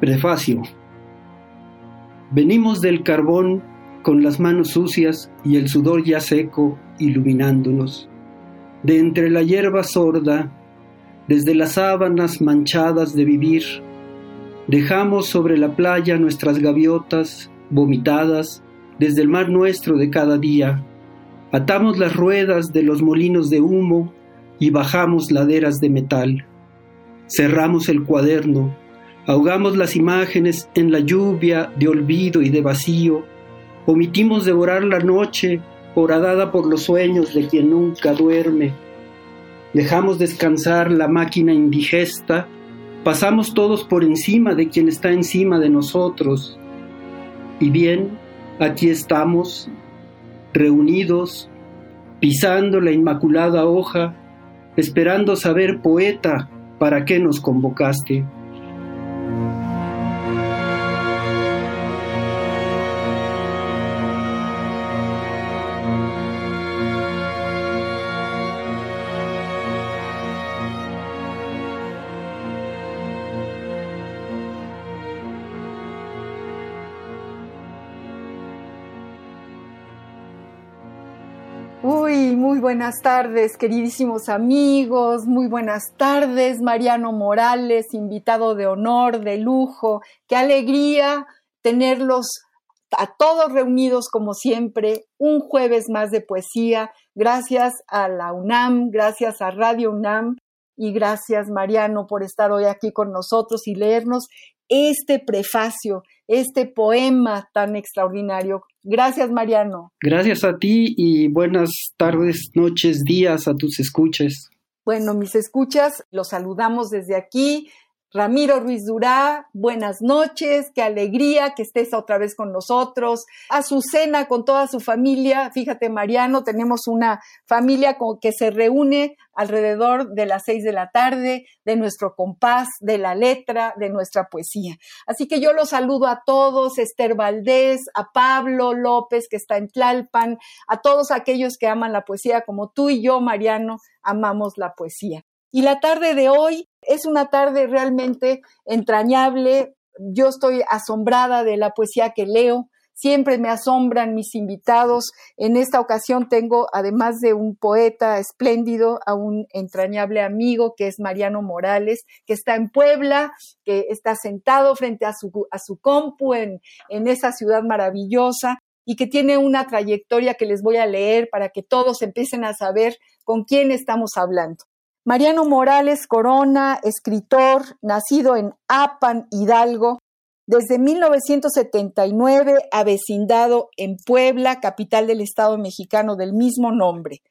Prefacio. Venimos del carbón con las manos sucias y el sudor ya seco iluminándonos. De entre la hierba sorda, desde las sábanas manchadas de vivir, dejamos sobre la playa nuestras gaviotas vomitadas desde el mar nuestro de cada día. Atamos las ruedas de los molinos de humo y bajamos laderas de metal. Cerramos el cuaderno Ahogamos las imágenes en la lluvia de olvido y de vacío. Omitimos devorar la noche horadada por los sueños de quien nunca duerme. Dejamos descansar la máquina indigesta. Pasamos todos por encima de quien está encima de nosotros. Y bien, aquí estamos, reunidos, pisando la inmaculada hoja, esperando saber, poeta, para qué nos convocaste. Buenas tardes, queridísimos amigos, muy buenas tardes, Mariano Morales, invitado de honor, de lujo, qué alegría tenerlos a todos reunidos como siempre, un jueves más de poesía, gracias a la UNAM, gracias a Radio UNAM y gracias Mariano por estar hoy aquí con nosotros y leernos este prefacio, este poema tan extraordinario. Gracias, Mariano. Gracias a ti y buenas tardes, noches, días a tus escuchas. Bueno, mis escuchas, los saludamos desde aquí. Ramiro Ruiz Durá, buenas noches, qué alegría que estés otra vez con nosotros. A su cena con toda su familia, fíjate Mariano, tenemos una familia que se reúne alrededor de las seis de la tarde, de nuestro compás, de la letra, de nuestra poesía. Así que yo los saludo a todos, Esther Valdés, a Pablo López, que está en Tlalpan, a todos aquellos que aman la poesía como tú y yo, Mariano, amamos la poesía. Y la tarde de hoy es una tarde realmente entrañable. Yo estoy asombrada de la poesía que leo. Siempre me asombran mis invitados. En esta ocasión tengo, además de un poeta espléndido, a un entrañable amigo que es Mariano Morales, que está en Puebla, que está sentado frente a su, a su compu en, en esa ciudad maravillosa y que tiene una trayectoria que les voy a leer para que todos empiecen a saber con quién estamos hablando. Mariano Morales Corona, escritor, nacido en Apan, Hidalgo, desde 1979 avecindado en Puebla, capital del Estado mexicano del mismo nombre.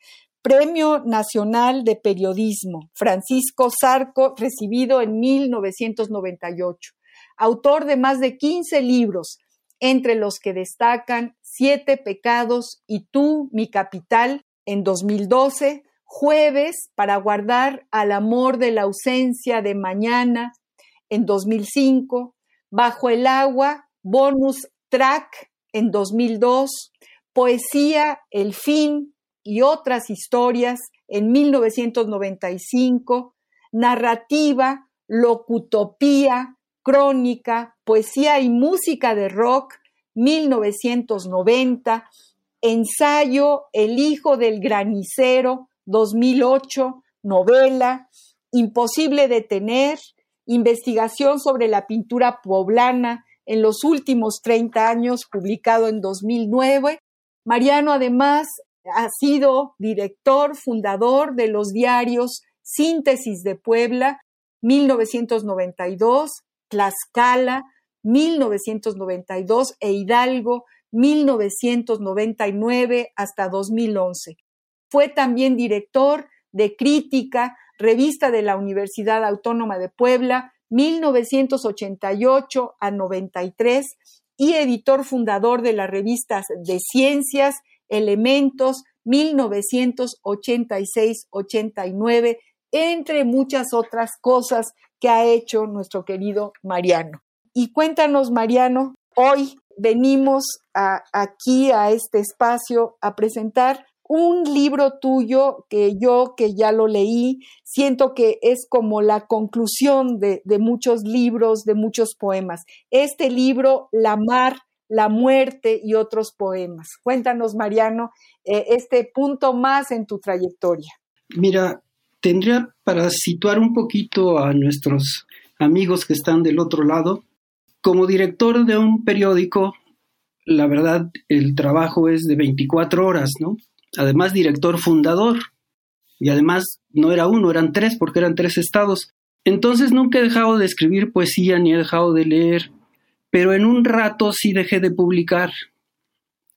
Premio Nacional de Periodismo, Francisco Zarco, recibido en 1998. Autor de más de 15 libros, entre los que destacan Siete Pecados y Tú, mi capital, en 2012, Jueves para guardar al amor de la ausencia de mañana en 2005, Bajo el agua, bonus track en 2002, Poesía, El fin y otras historias en 1995, Narrativa, Locutopía, Crónica, Poesía y Música de Rock 1990, Ensayo, El hijo del granicero 2008, novela, Imposible detener, investigación sobre la pintura poblana en los últimos 30 años, publicado en 2009. Mariano además ha sido director, fundador de los diarios Síntesis de Puebla 1992, Tlaxcala, 1992 e Hidalgo, 1999 hasta 2011. Fue también director de Crítica, revista de la Universidad Autónoma de Puebla, 1988 a 93 y editor fundador de las revistas de Ciencias, Elementos, 1986-89, entre muchas otras cosas que ha hecho nuestro querido Mariano. Y cuéntanos, Mariano, hoy venimos aquí a este espacio a presentar un libro tuyo que yo, que ya lo leí, siento que es como la conclusión de, muchos libros, de muchos poemas. Este libro, La mar, la muerte y otros poemas. Cuéntanos, Mariano, eh, este punto más en tu trayectoria. Mira, tendría para situar un poquito a nuestros amigos que están del otro lado, como director de un periódico, la verdad, el trabajo es de 24 horas, ¿no? Además, director fundador. Y además, no era uno, eran tres, porque eran tres estados. Entonces nunca he dejado de escribir poesía ni he dejado de leer, pero en un rato sí dejé de publicar.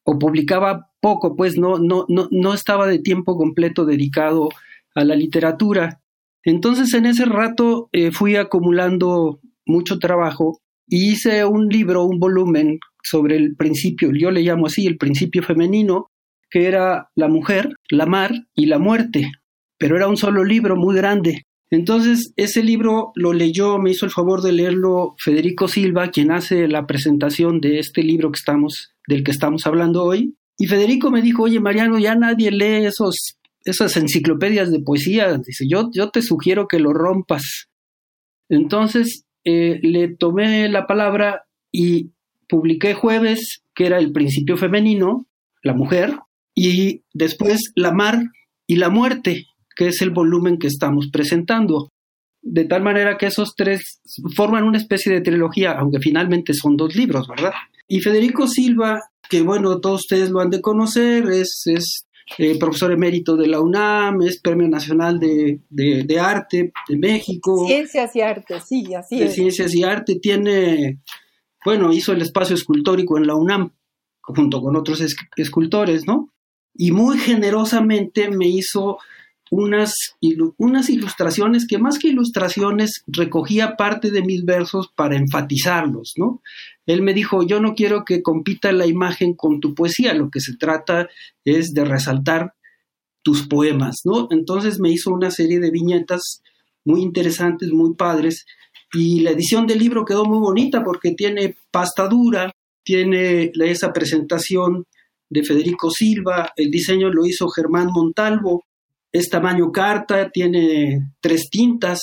O publicaba poco, pues no, no, no, no estaba de tiempo completo dedicado a la literatura. Entonces en ese rato eh, fui acumulando mucho trabajo y hice un libro, un volumen sobre el principio, yo le llamo así, el principio femenino, que era la mujer, la mar y la muerte, pero era un solo libro muy grande. Entonces, ese libro lo leyó, me hizo el favor de leerlo Federico Silva, quien hace la presentación de este libro que estamos, del que estamos hablando hoy. Y Federico me dijo, oye Mariano, ya nadie lee esos esas enciclopedias de poesía, dice, yo, te sugiero que lo rompas. Entonces eh, le tomé la palabra y publiqué jueves, que era el principio femenino, la mujer, y después la mar y la muerte, que es el volumen que estamos presentando. De tal manera que esos tres forman una especie de trilogía, aunque finalmente son dos libros, ¿verdad? Y Federico Silva, que bueno, todos ustedes lo han de conocer, es, es eh, profesor emérito de la UNAM, es Premio Nacional de, Arte de México. Ciencias y Arte, sí, así de Ciencias y Arte tiene, bueno, hizo el espacio escultórico en la UNAM junto con otros escultores, ¿no? Y muy generosamente me hizo unas, unas ilustraciones que más que ilustraciones recogía parte de mis versos para enfatizarlos, ¿no? Él me dijo, yo no quiero que compita la imagen con tu poesía, lo que se trata es de resaltar tus poemas, ¿no? Entonces me hizo una serie de viñetas muy interesantes, muy padres, y la edición del libro quedó muy bonita porque tiene pasta dura, tiene esa presentación de Federico Silva, el diseño lo hizo Germán Montalvo, es tamaño carta, tiene tres tintas,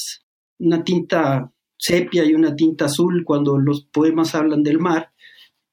una tinta sepia y una tinta azul cuando los poemas hablan del mar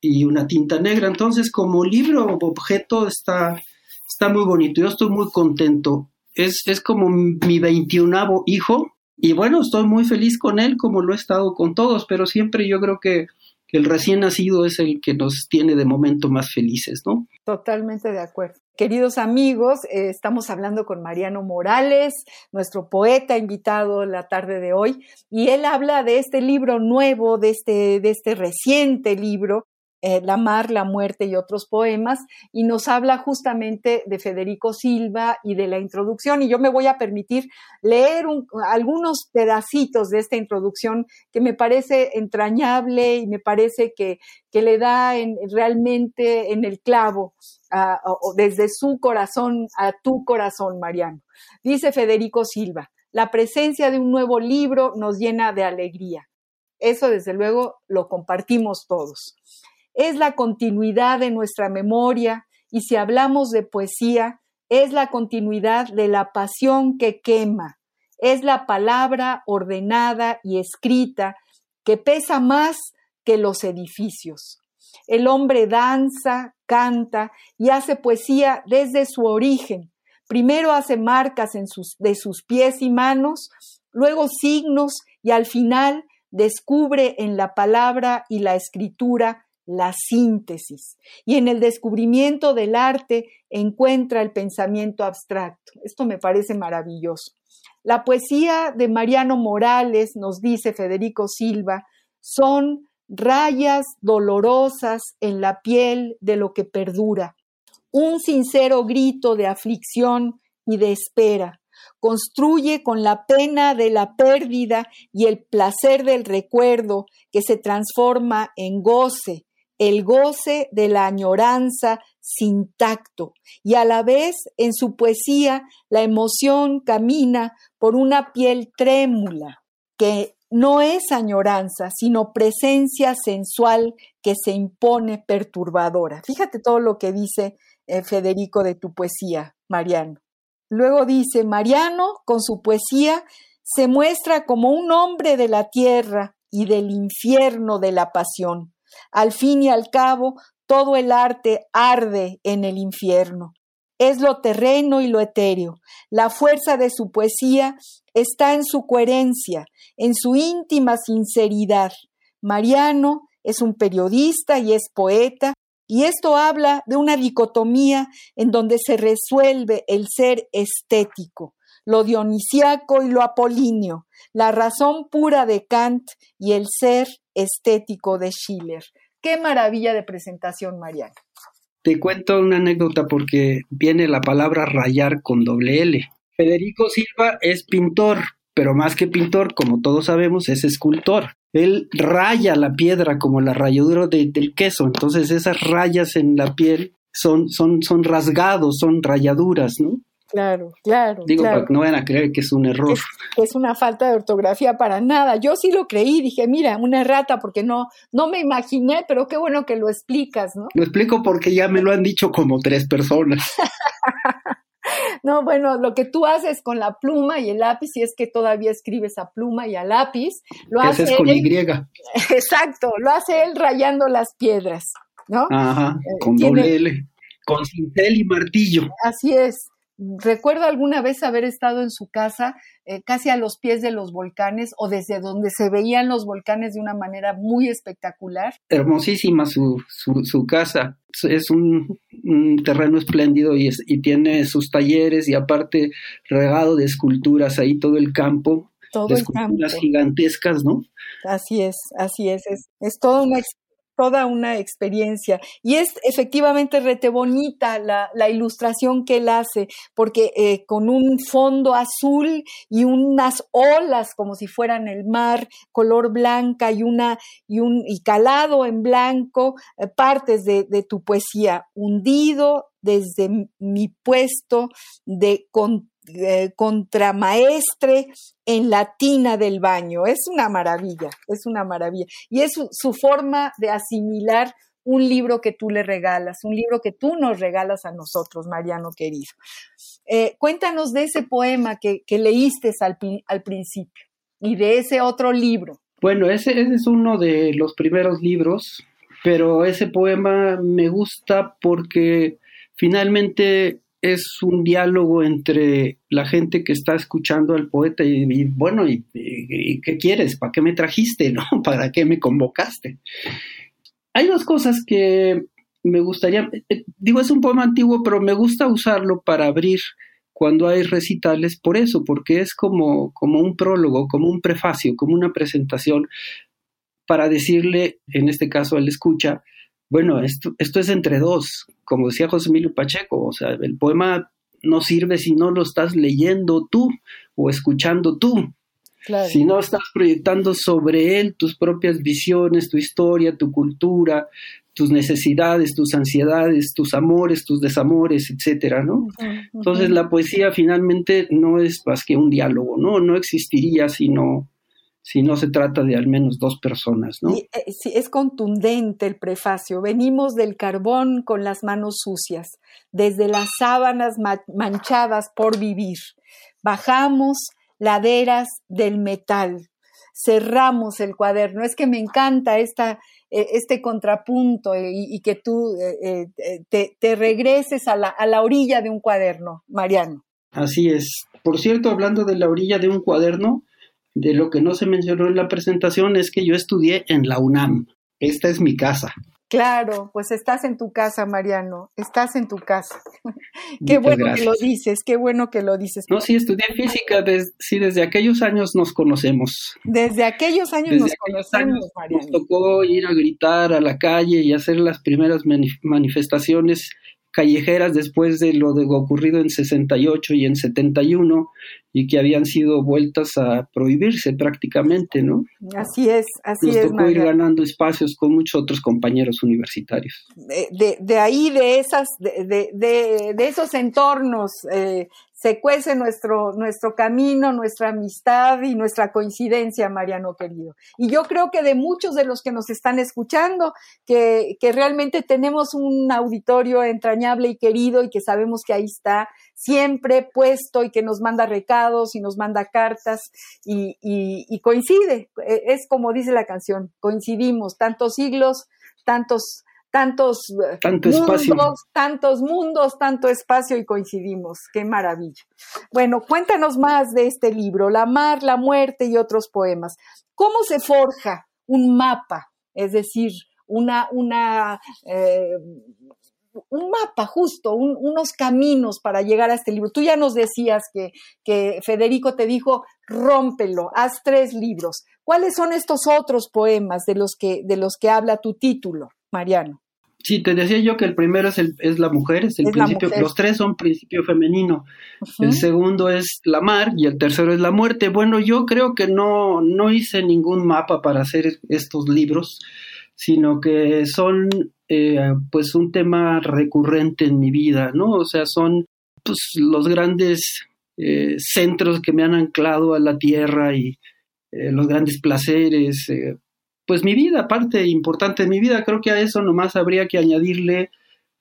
y una tinta negra. Entonces, como libro objeto está, está muy bonito. Yo estoy muy contento. Es, es como mi veintiunavo hijo y bueno, estoy muy feliz con él como lo he estado con todos, pero siempre yo creo que el recién nacido es el que nos tiene de momento más felices, ¿no? Totalmente de acuerdo. Queridos amigos, eh, estamos hablando con Mariano Morales, nuestro poeta invitado la tarde de hoy, y él habla de este libro nuevo, de este, de este reciente libro, la mar, la muerte y otros poemas, y nos habla justamente de Federico Silva y de la introducción. Y yo me voy a permitir leer algunos pedacitos de esta introducción que me parece entrañable y me parece que, que le da realmente en el clavo desde su corazón a tu corazón, Mariano. Dice Federico Silva, la presencia de un nuevo libro nos llena de alegría. Eso desde luego lo compartimos todos es la continuidad de nuestra memoria y si hablamos de poesía, es la continuidad de la pasión que quema, es la palabra ordenada y escrita que pesa más que los edificios. El hombre danza, canta y hace poesía desde su origen. Primero hace marcas en de sus pies y manos, luego signos y al final descubre en la palabra y la escritura la síntesis. Y en el descubrimiento del arte encuentra el pensamiento abstracto. Esto me parece maravilloso. La poesía de Mariano Morales, nos dice Federico Silva, son rayas dolorosas en la piel de lo que perdura, un sincero grito de aflicción y de espera. Construye con la pena de la pérdida y el placer del recuerdo que se transforma en goce, el goce de la añoranza sin tacto, y a la vez en su poesía la emoción camina por una piel trémula, que no es añoranza, sino presencia sensual que se impone perturbadora. Fíjate todo lo que dice eh, Federico de tu poesía, Mariano. Luego dice, Mariano, con su poesía, se muestra como un hombre de la tierra y del infierno de la pasión. Al fin y al cabo, todo el arte arde en el infierno. Es lo terreno y lo etéreo. La fuerza de su poesía está en su coherencia, en su íntima sinceridad. Mariano es un periodista y es poeta, y esto habla de una dicotomía en donde se resuelve el ser estético, lo dionisiaco y lo apolíneo, la razón pura de Kant y el ser estético de Schiller. Qué maravilla de presentación, Mariano. Te cuento una anécdota porque viene la palabra rayar con doble L. Federico Silva es pintor, pero más que pintor, como todos sabemos, es escultor. Él raya la piedra como la rayadura del queso, entonces esas rayas en la piel son, son, son rasgados, son rayaduras, ¿no? Claro, claro. Digo, para que no vayan a creer que es un error. Es, es, una falta de ortografía para nada. Yo sí lo creí, dije, mira, una errata, porque no, no me imaginé, pero qué bueno que lo explicas, ¿no? Lo explico porque ya me lo han dicho como tres personas. No, bueno, lo que tú haces con la pluma y el lápiz, si es que todavía escribes a pluma y a lápiz, lo hace es con él, Y. Exacto, lo hace él rayando las piedras, ¿no? Ajá, con Tiene- doble L. Con cincel y martillo. Así es. Recuerdo alguna vez haber estado en su casa eh, casi a los pies de los volcanes o desde donde se veían los volcanes de una manera muy espectacular. Hermosísima su, su, su casa. Es un, un terreno espléndido y, es- y tiene sus talleres y aparte regado de esculturas ahí todo el campo, Todo de el campo. esculturas gigantescas, ¿no? Así es, así es. Es, es toda una toda una experiencia. Y es efectivamente rete bonita la, la ilustración que él hace, porque eh, con un fondo azul y unas olas como si fueran el mar, color blanca y una y un y calado en blanco, eh, partes de, de tu poesía, hundido desde mi puesto de eh, contramaestre en la tina del baño. Es una maravilla, es una maravilla. Y es su, forma de asimilar un libro que tú le regalas, un libro que tú nos regalas a nosotros, Mariano querido. Eh, cuéntanos de ese poema que, que leíste al, al principio y de ese otro libro. Bueno, ese, ese es uno de los primeros libros, pero ese poema me gusta porque finalmente es un diálogo entre la gente que está escuchando al poeta y, bueno, y, qué quieres? ¿Para qué me trajiste? ¿No? ¿Para qué me convocaste? Hay dos cosas que me gustaría, eh, digo, es un poema antiguo, pero me gusta usarlo para abrir cuando hay recitales por eso, porque es como, como un prólogo, como un prefacio, como una presentación para decirle, en este caso al escucha, bueno, esto, esto es entre dos, como decía José Emilio Pacheco, o sea, el poema no sirve si no lo estás leyendo tú o escuchando tú, Claro. si no estás proyectando sobre él tus propias visiones, tu historia, tu cultura, tus necesidades, tus ansiedades, tus amores, tus desamores, etcétera, ¿no? Entonces la poesía finalmente no es más que un diálogo, ¿no? No existiría si no, si no se trata de al menos dos personas, ¿no? Eh, sí, es contundente el prefacio. Venimos del carbón con las manos sucias, desde las sábanas ma- manchadas por vivir. Bajamos laderas del metal. Cerramos el cuaderno. Es que me encanta esta, eh, este contrapunto eh, y, y que tú eh, te, te regreses a la, a la orilla de un cuaderno, Mariano. Así es. Por cierto, hablando de la orilla de un cuaderno, de lo que no se mencionó en la presentación es que yo estudié en la UNAM. Esta es mi casa. Claro, pues estás en tu casa, Mariano, estás en tu casa. qué bueno que lo dices, qué bueno que lo dices. No, sí, estudié física, sí, desde aquellos años nos conocemos. Desde aquellos años nos conocemos, Mariano. Nos tocó ir a gritar a la calle y hacer las primeras manifestaciones callejeras después de lo de ocurrido en 68 y en 71 y que habían sido vueltas a prohibirse prácticamente, ¿no? Así es, así Nos es. tocó ir ganando espacios con muchos otros compañeros universitarios. De, de, ahí, de esas, de, de, de esos entornos eh, se cuece nuestro, nuestro camino, nuestra amistad y nuestra coincidencia, Mariano querido. Y yo creo que de muchos de los que nos están escuchando, que, que realmente tenemos un auditorio entrañable y querido y que sabemos que ahí está siempre puesto y que nos manda recados y nos manda cartas y, y, coincide. E, es como dice la canción, coincidimos tantos siglos, tantos tantos tanto mundos, espacio. tantos mundos, tanto espacio y coincidimos. Qué maravilla. Bueno, cuéntanos más de este libro, La mar, la muerte y otros poemas. ¿Cómo se forja un mapa? Es decir, una, una, eh, un mapa justo, un, unos caminos para llegar a este libro. Tú ya nos decías que, que Federico te dijo, rómpelo, haz tres libros. ¿Cuáles son estos otros poemas de los que, de los que habla tu título, Mariano? Sí, te decía yo que el primero es, el, es la mujer, es el Es principio, los tres son principio femenino, el segundo es la mar y el tercero es la muerte. Bueno, yo creo que no, no hice ningún mapa para hacer estos libros, sino que son eh, pues un tema recurrente en mi vida, ¿no? O sea, son pues los grandes eh, centros que me han anclado a la tierra y eh, los grandes placeres, pues mi vida, parte importante de mi vida, creo que a eso nomás habría que añadirle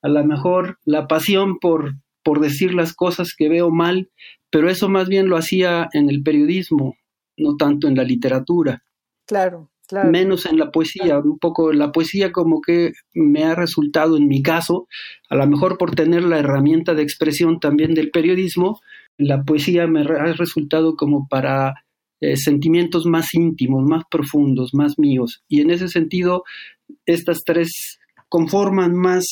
a lo mejor la pasión por, por decir las cosas que veo mal, pero eso más bien lo hacía en el periodismo, no tanto en la literatura, Claro, claro. menos en la poesía, un poco la poesía como que me ha resultado en mi caso, a lo mejor por tener la herramienta de expresión también del periodismo, la poesía me ha resultado como para eh, sentimientos más íntimos, más profundos, más míos. Y en ese sentido, estas tres conforman más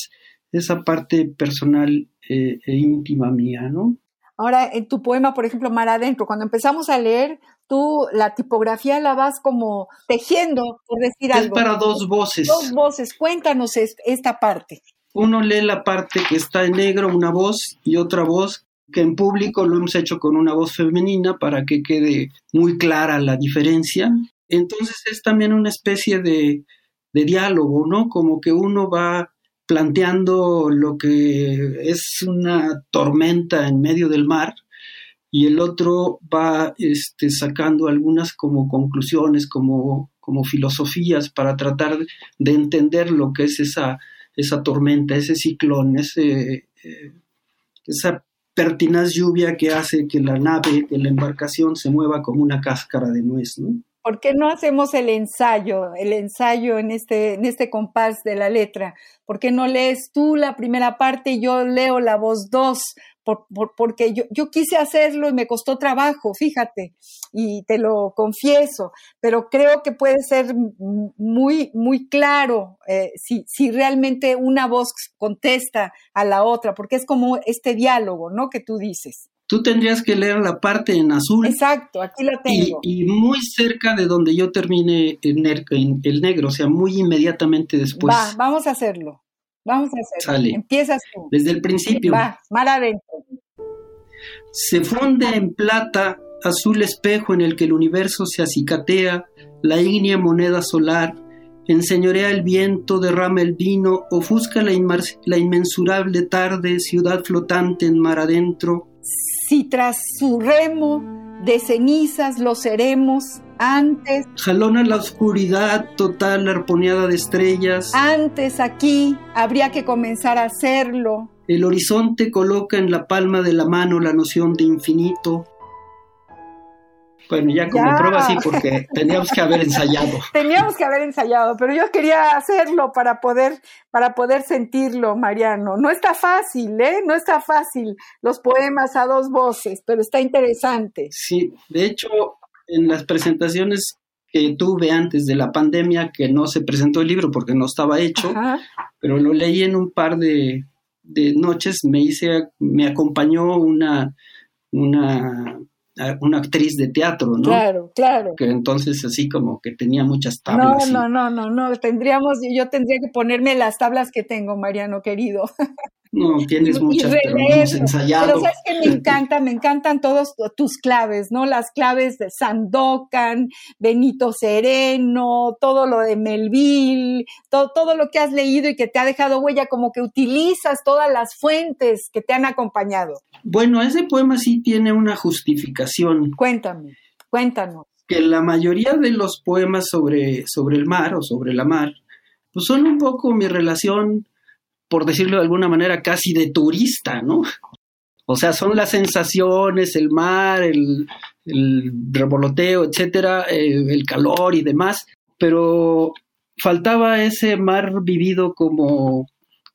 esa parte personal eh, e íntima mía, ¿no? Ahora, en tu poema, por ejemplo, Mar Adentro, cuando empezamos a leer, tú la tipografía la vas como tejiendo, por decir Es algo. para dos voces. Dos voces. Cuéntanos es- esta parte. Uno lee la parte que está en negro, una voz, y otra voz que en público lo hemos hecho con una voz femenina para que quede muy clara la diferencia. Entonces es también una especie de, de diálogo, ¿no? Como que uno va planteando lo que es una tormenta en medio del mar y el otro va este, sacando algunas como conclusiones, como, como filosofías para tratar de entender lo que es esa, esa tormenta, ese ciclón, ese, eh, esa pertinaz lluvia que hace que la nave, que la embarcación se mueva como una cáscara de nuez, ¿no? ¿Por qué no hacemos el ensayo, el ensayo en este, en este compás de la letra? ¿Por qué no lees tú la primera parte y yo leo la voz dos? Por, por, porque yo, yo quise hacerlo y me costó trabajo, fíjate, y te lo confieso, pero creo que puede ser muy, muy claro eh, si, si realmente una voz contesta a la otra, porque es como este diálogo, ¿no? Que tú dices. Tú tendrías que leer la parte en azul Exacto, aquí la tengo. y muy cerca de donde yo termine el, ner- en el negro, o sea, muy inmediatamente después. Va, vamos a hacerlo. Vamos a hacerlo. Sale. Empiezas tú. Desde el principio. Va, mar adentro. Se funde en plata, azul espejo en el que el universo se acicatea, la ígnea moneda solar, enseñorea el viento, derrama el vino, ofusca la inmensurable tarde, ciudad flotante en mar adentro, Si tras su remo de cenizas lo seremos, antes, jalona la oscuridad total arponeada de estrellas, antes aquí habría que comenzar a hacerlo. el horizonte coloca en la palma de la mano la noción de infinito. Bueno, ya como Ya. prueba sí, porque teníamos que haber ensayado. Teníamos que haber ensayado, pero yo quería hacerlo para poder, para poder sentirlo, Mariano. No está fácil, ¿eh? No está fácil los poemas a dos voces, pero está interesante. Sí, de hecho, en las presentaciones que tuve antes de la pandemia, que no se presentó el libro porque no estaba hecho, pero lo leí en un par de, de noches, me hice, me acompañó una, una una actriz de teatro, ¿no? Claro, claro. Que entonces así como que tenía muchas tablas. No, no, no, no, no, tendríamos, yo tendría que ponerme las tablas que tengo, Mariano querido. No, tienes muchas, pero hemos ensayado. Pero sabes que me encanta, me encantan todos tus claves, ¿no? Las claves de Sandokan, Benito Sereno, todo lo de Melville, todo, todo lo que has leído y que te ha dejado huella, como que utilizas todas las fuentes que te han acompañado. Bueno, ese poema sí tiene una justificación. Cuéntame, cuéntanos. Que la mayoría de los poemas sobre, sobre el mar o sobre la mar, pues son un poco mi relación por decirlo de alguna manera, casi de turista, ¿no? O sea, son las sensaciones, el mar, el, revoloteo, etcétera, eh, el calor y demás, pero faltaba ese mar vivido como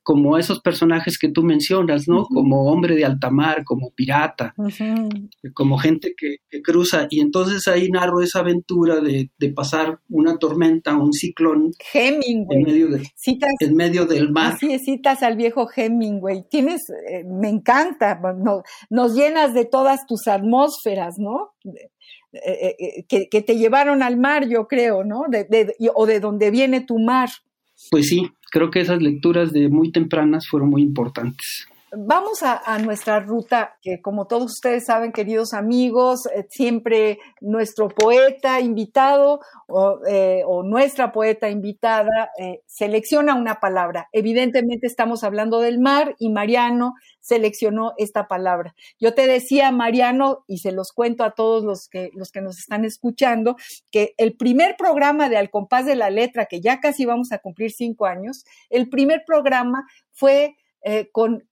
como esos personajes que tú mencionas, ¿no? Como hombre de alta mar, como pirata, como gente que, cruza. Y entonces ahí narro esa aventura de, pasar una tormenta, un ciclón. Hemingway. En medio, de, en medio del mar. Así citas al viejo Hemingway. Tienes, eh, me encanta, nos llenas de todas tus atmósferas, ¿no? Eh, eh, que, te llevaron al mar, yo creo, ¿no? o de donde viene tu mar. Pues sí, creo que esas lecturas de muy tempranas fueron muy importantes. Vamos a, nuestra ruta, que como todos ustedes saben, queridos amigos, eh, siempre nuestro poeta invitado o, eh, nuestra poeta invitada eh, selecciona una palabra. Evidentemente estamos hablando del mar y Mariano seleccionó esta palabra. Yo te decía, Mariano, y se los cuento a todos los que, los que nos están escuchando, que el primer programa de Al compás de la letra, que ya casi vamos a cumplir cinco años, el primer programa fue eh, con,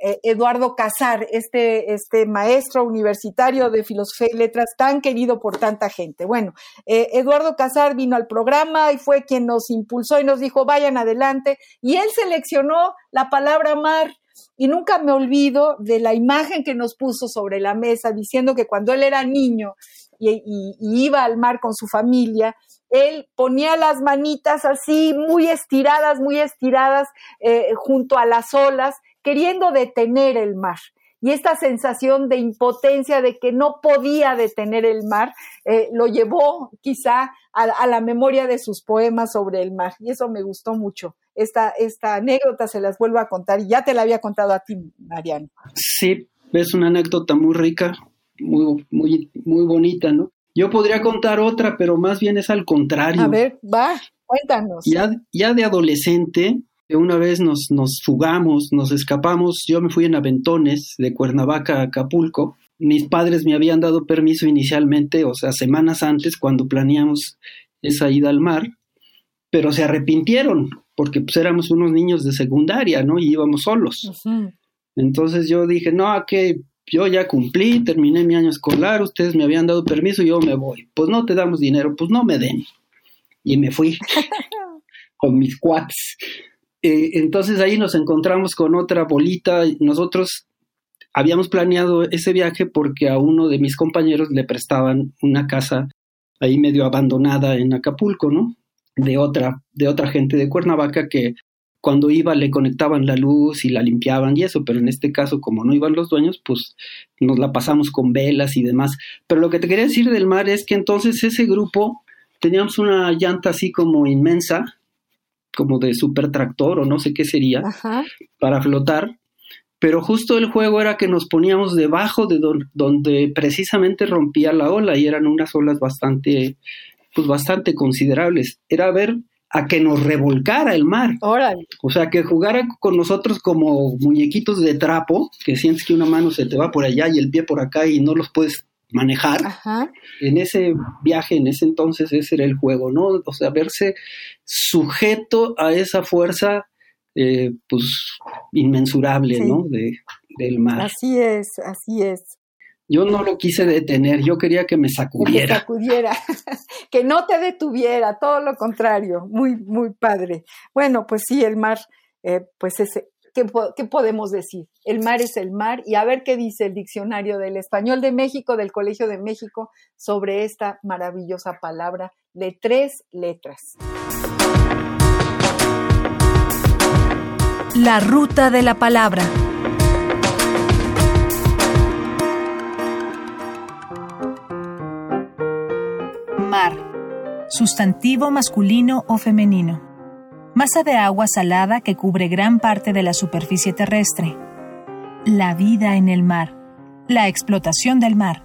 eh, Eduardo Casar, este, este maestro universitario de filosofía y letras tan querido por tanta gente. Bueno, eh, Eduardo Casar vino al programa y fue quien nos impulsó y nos dijo, vayan adelante, y él seleccionó la palabra mar. Y nunca me olvido de la imagen que nos puso sobre la mesa diciendo que cuando él era niño y iba al mar con su familia, él ponía las manitas así, muy estiradas, muy estiradas, eh, junto a las olas, queriendo detener el mar. Y esta sensación de impotencia de que no podía detener el mar, eh, lo llevó quizá a, la memoria de sus poemas sobre el mar. Y eso me gustó mucho. Esta, esta anécdota se las vuelvo a contar ya te la había contado a ti, Mariano. Sí, es una anécdota muy rica, muy, muy, muy bonita, ¿no? Yo podría contar otra, pero más bien es al contrario. A ver, va, cuéntanos. Ya, ya de adolescente, una vez nos, nos fugamos, nos escapamos, yo me fui en Aventones, de Cuernavaca a Acapulco. Mis padres me habían dado permiso inicialmente, o sea, semanas antes, cuando planeamos esa ida al mar, pero se arrepintieron, porque pues éramos unos niños de secundaria, ¿no? Y íbamos solos. Entonces yo dije, no, que yo ya cumplí, terminé mi año escolar, ustedes me habían dado permiso, yo me voy. Pues no te damos dinero, pues no me den. Y me fui con mis cuates. Eh, entonces ahí nos encontramos con otra bolita. Nosotros habíamos planeado ese viaje porque a uno de mis compañeros le prestaban una casa ahí medio abandonada en Acapulco, ¿no? De otra, de otra gente de Cuernavaca que cuando iba le conectaban la luz y la limpiaban y eso, pero en este caso como no iban los dueños, pues nos la pasamos con velas y demás. Pero lo que te quería decir del mar es que entonces ese grupo teníamos una llanta así como inmensa, como de super tractor o no sé qué sería, para flotar. Pero justo el juego era que nos poníamos debajo de donde precisamente rompía la ola y eran unas olas bastante, pues bastante considerables. Era ver a que nos revolcara el mar. O sea, que jugara con nosotros como muñequitos de trapo, que sientes que una mano se te va por allá y el pie por acá y no los puedes manejar. En ese viaje, en ese entonces, ese era el juego, ¿no? O sea, verse sujeto a esa fuerza, eh, pues, inmensurable, ¿no? De, del mar. Así es, así es. Yo no lo quise detener, yo quería que me sacudiera. Que sacudiera, que no te detuviera, todo lo contrario, muy, muy padre. Bueno, pues sí, el mar, eh, pues ese, ¿qué, ¿qué, podemos decir? El mar es el mar y a ver qué dice el diccionario del español de México, del Colegio de México, sobre esta maravillosa palabra de tres letras. La ruta de la palabra. Sustantivo masculino o femenino. Masa de agua salada que cubre gran parte de la superficie terrestre. La vida en el mar. La explotación del mar.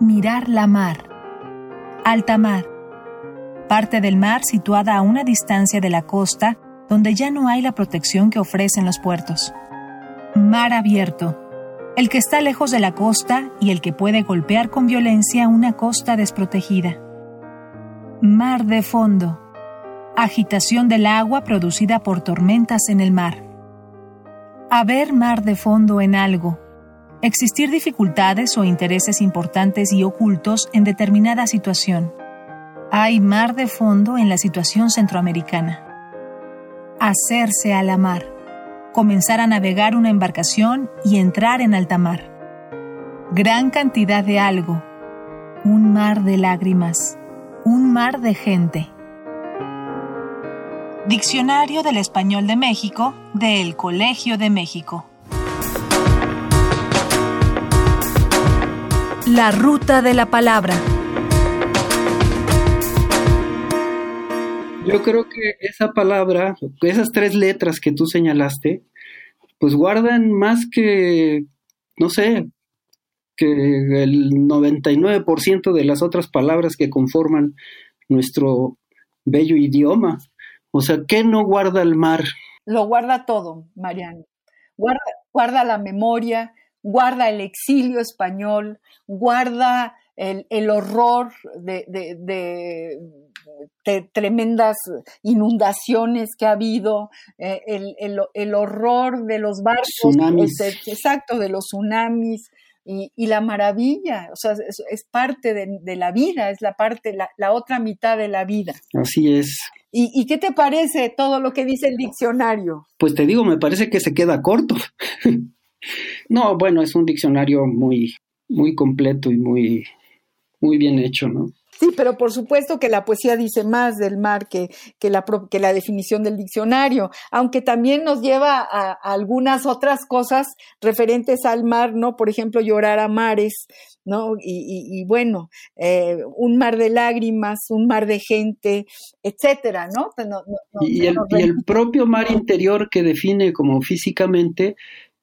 Mirar la mar. Alta mar. Parte del mar situada a una distancia de la costa donde ya no hay la protección que ofrecen los puertos. Mar abierto. El que está lejos de la costa y el que puede golpear con violencia una costa desprotegida. Mar de fondo. Agitación del agua producida por tormentas en el mar. Haber mar de fondo en algo. Existir dificultades o intereses importantes y ocultos en determinada situación. Hay mar de fondo en la situación centroamericana. Hacerse a la mar. Comenzar a navegar una embarcación y entrar en alta mar. Gran cantidad de algo. Un mar de lágrimas. Un mar de gente. Diccionario del Español de México del Colegio de México. La ruta de la palabra. Yo creo que esa palabra, esas tres letras que tú señalaste, pues guardan más que, no sé, que el 99% de las otras palabras que conforman nuestro bello idioma. O sea, ¿qué no guarda el mar? Lo guarda todo, Mariano. Guarda, guarda la memoria, guarda el exilio español, guarda el, el horror de, de, de, de, tremendas inundaciones que ha habido, eh, el, el, el, horror de los barcos, tsunamis. Exacto, de los tsunamis. Y, y, la maravilla, o sea, es, es parte de, de, la vida, es la parte, la, la, otra mitad de la vida. Así es. ¿Y, ¿Y, qué te parece todo lo que dice el diccionario? Pues te digo, me parece que se queda corto. no, bueno, es un diccionario muy, muy completo y muy, muy bien hecho, ¿no? Sí, pero por supuesto que la poesía dice más del mar que, que, la, que la definición del diccionario, aunque también nos lleva a, a, algunas otras cosas referentes al mar, ¿no? Por ejemplo, llorar a mares, ¿no? Y, y, y bueno, eh, un mar de lágrimas, un mar de gente, etcétera, ¿no? Pues no, no, no y, el, y el propio mar interior que define como físicamente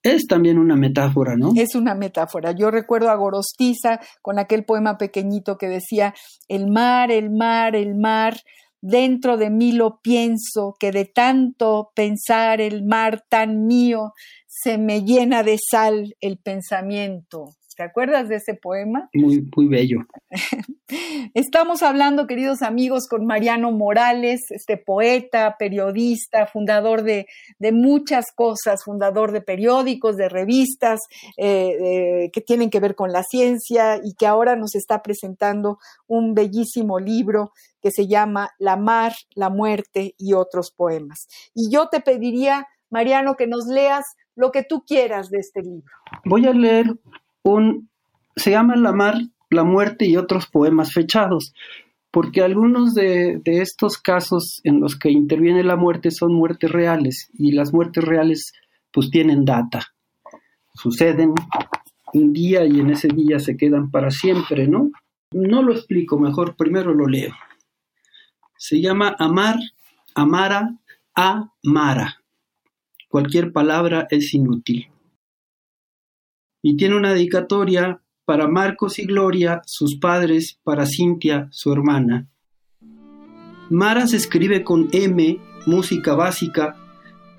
es también una metáfora, ¿no? Es una metáfora. Yo recuerdo a Gorostiza con aquel poema pequeñito que decía, el mar, el mar, el mar, dentro de mí lo pienso, que de tanto pensar el mar tan mío, se me llena de sal el pensamiento. ¿Te acuerdas de ese poema? Muy, muy bello. Estamos hablando, queridos amigos, con Mariano Morales, este poeta, periodista, fundador de, de muchas cosas, fundador de periódicos, de revistas eh, eh, que tienen que ver con la ciencia y que ahora nos está presentando un bellísimo libro que se llama La mar, la muerte y otros poemas. Y yo te pediría, Mariano, que nos leas lo que tú quieras de este libro. Voy a leer se llama La mar, la muerte y otros poemas fechados, porque algunos de, de, estos casos en los que interviene la muerte son muertes reales y las muertes reales pues tienen data, suceden un día y en ese día se quedan para siempre, ¿no? No lo explico, mejor primero lo leo. Se llama amar, amara, amara. Cualquier palabra es inútil y tiene una dedicatoria para Marcos y Gloria, sus padres, para Cintia, su hermana. Mara se escribe con M, música básica,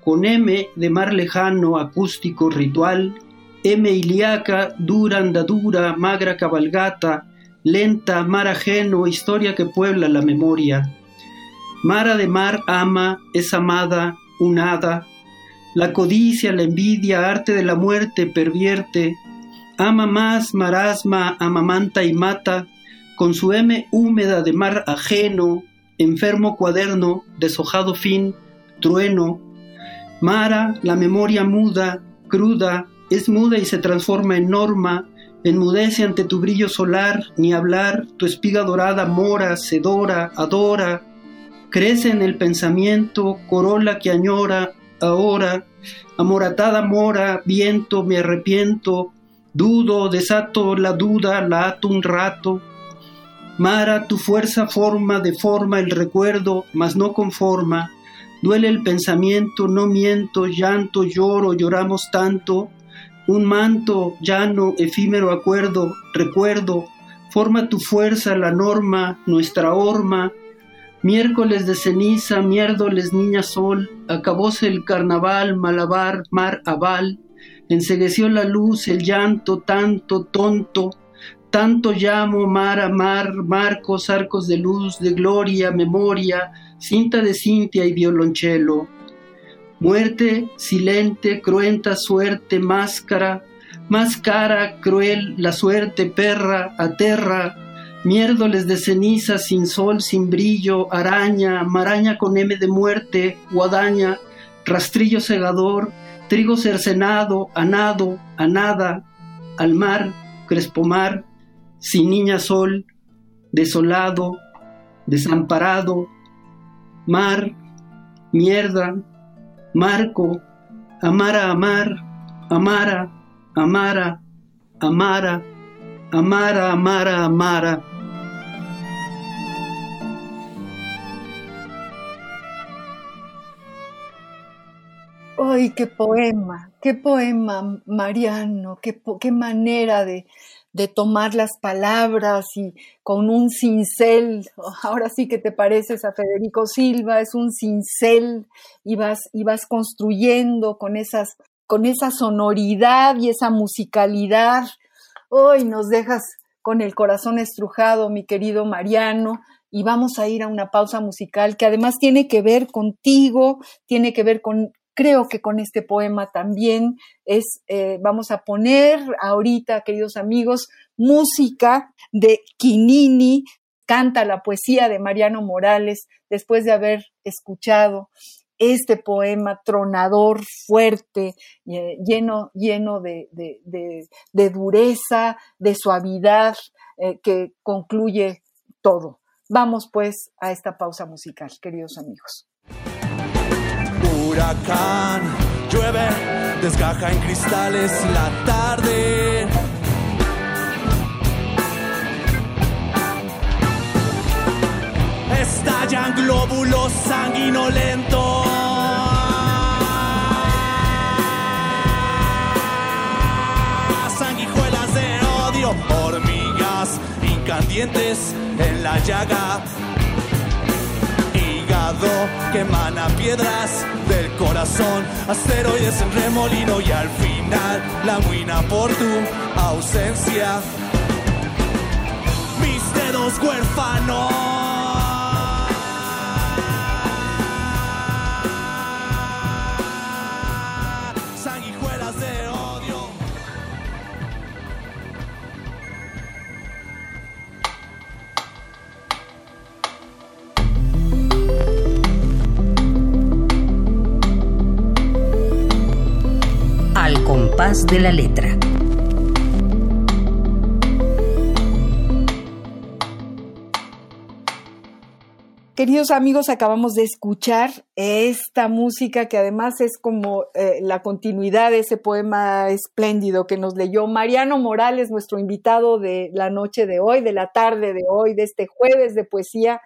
con M de mar lejano, acústico, ritual, M ilíaca, dura andadura, magra cabalgata, lenta, mar ajeno, historia que puebla la memoria. Mara de mar ama, es amada, un hada, la codicia, la envidia, arte de la muerte, pervierte, ama más, marasma, amamanta y mata, con su M húmeda de mar ajeno, enfermo cuaderno, deshojado fin, trueno. Mara, la memoria muda, cruda, es muda y se transforma en norma, Enmudece ante tu brillo solar, ni hablar, tu espiga dorada mora, sedora, adora, crece en el pensamiento, corola que añora, ahora, amoratada mora, viento, me arrepiento, dudo, desato la duda, la ato un rato. Mara, tu fuerza forma, deforma el recuerdo, mas no conforma. Duele el pensamiento, no miento, llanto, lloro, lloramos tanto. Un manto, llano, efímero acuerdo, recuerdo. Forma tu fuerza, la norma, nuestra horma, Miércoles de ceniza, miércoles niña sol, acabóse el carnaval, malabar, mar aval, ensegueció la luz, el llanto, tanto, tonto, tanto llamo, mar a mar, marcos, arcos de luz, de gloria, memoria, cinta de cintia y violonchelo. Muerte, silente, cruenta suerte, máscara, más cara, cruel, la suerte, perra, aterra, miérdoles de ceniza, sin sol, sin brillo, araña, maraña con M de muerte, guadaña, rastrillo segador, trigo cercenado, anado, anada, al mar, crespomar, sin niña sol, desolado, desamparado, mar, mierda, marco, amara, amar, amara, amara, amara, amara, amara, amara. ¡Ay, qué poema! ¡Qué poema, Mariano! ¡Qué, manera de, tomar las palabras y con un cincel, ahora sí que te pareces a Federico Silva, es un cincel y vas, y vas construyendo con esas, con esa sonoridad y esa musicalidad. Hoy nos dejas con el corazón estrujado, mi querido Mariano, y vamos a ir a una pausa musical que además tiene que ver contigo, tiene que ver con creo que con este poema también es, eh, vamos a poner ahorita, queridos amigos, música de Quinini, canta la poesía de Mariano Morales después de haber escuchado este poema tronador, fuerte, eh, lleno, lleno de, dureza, de suavidad, eh, que concluye todo. Vamos pues a esta pausa musical, queridos amigos Llueve, desgaja en cristales la tarde. Estallan glóbulos sanguinolentos. Sanguijuelas de odio, hormigas incandientes en la llaga que emana piedras del corazón, asteroides en remolino y al final la muina por tu ausencia. Mis dedos huérfanos. De la letra. Queridos amigos, acabamos de escuchar esta música que además es como eh, la continuidad de ese poema espléndido que nos leyó Mariano Morales, nuestro invitado de la noche de hoy, de la tarde de hoy, de este jueves de poesía,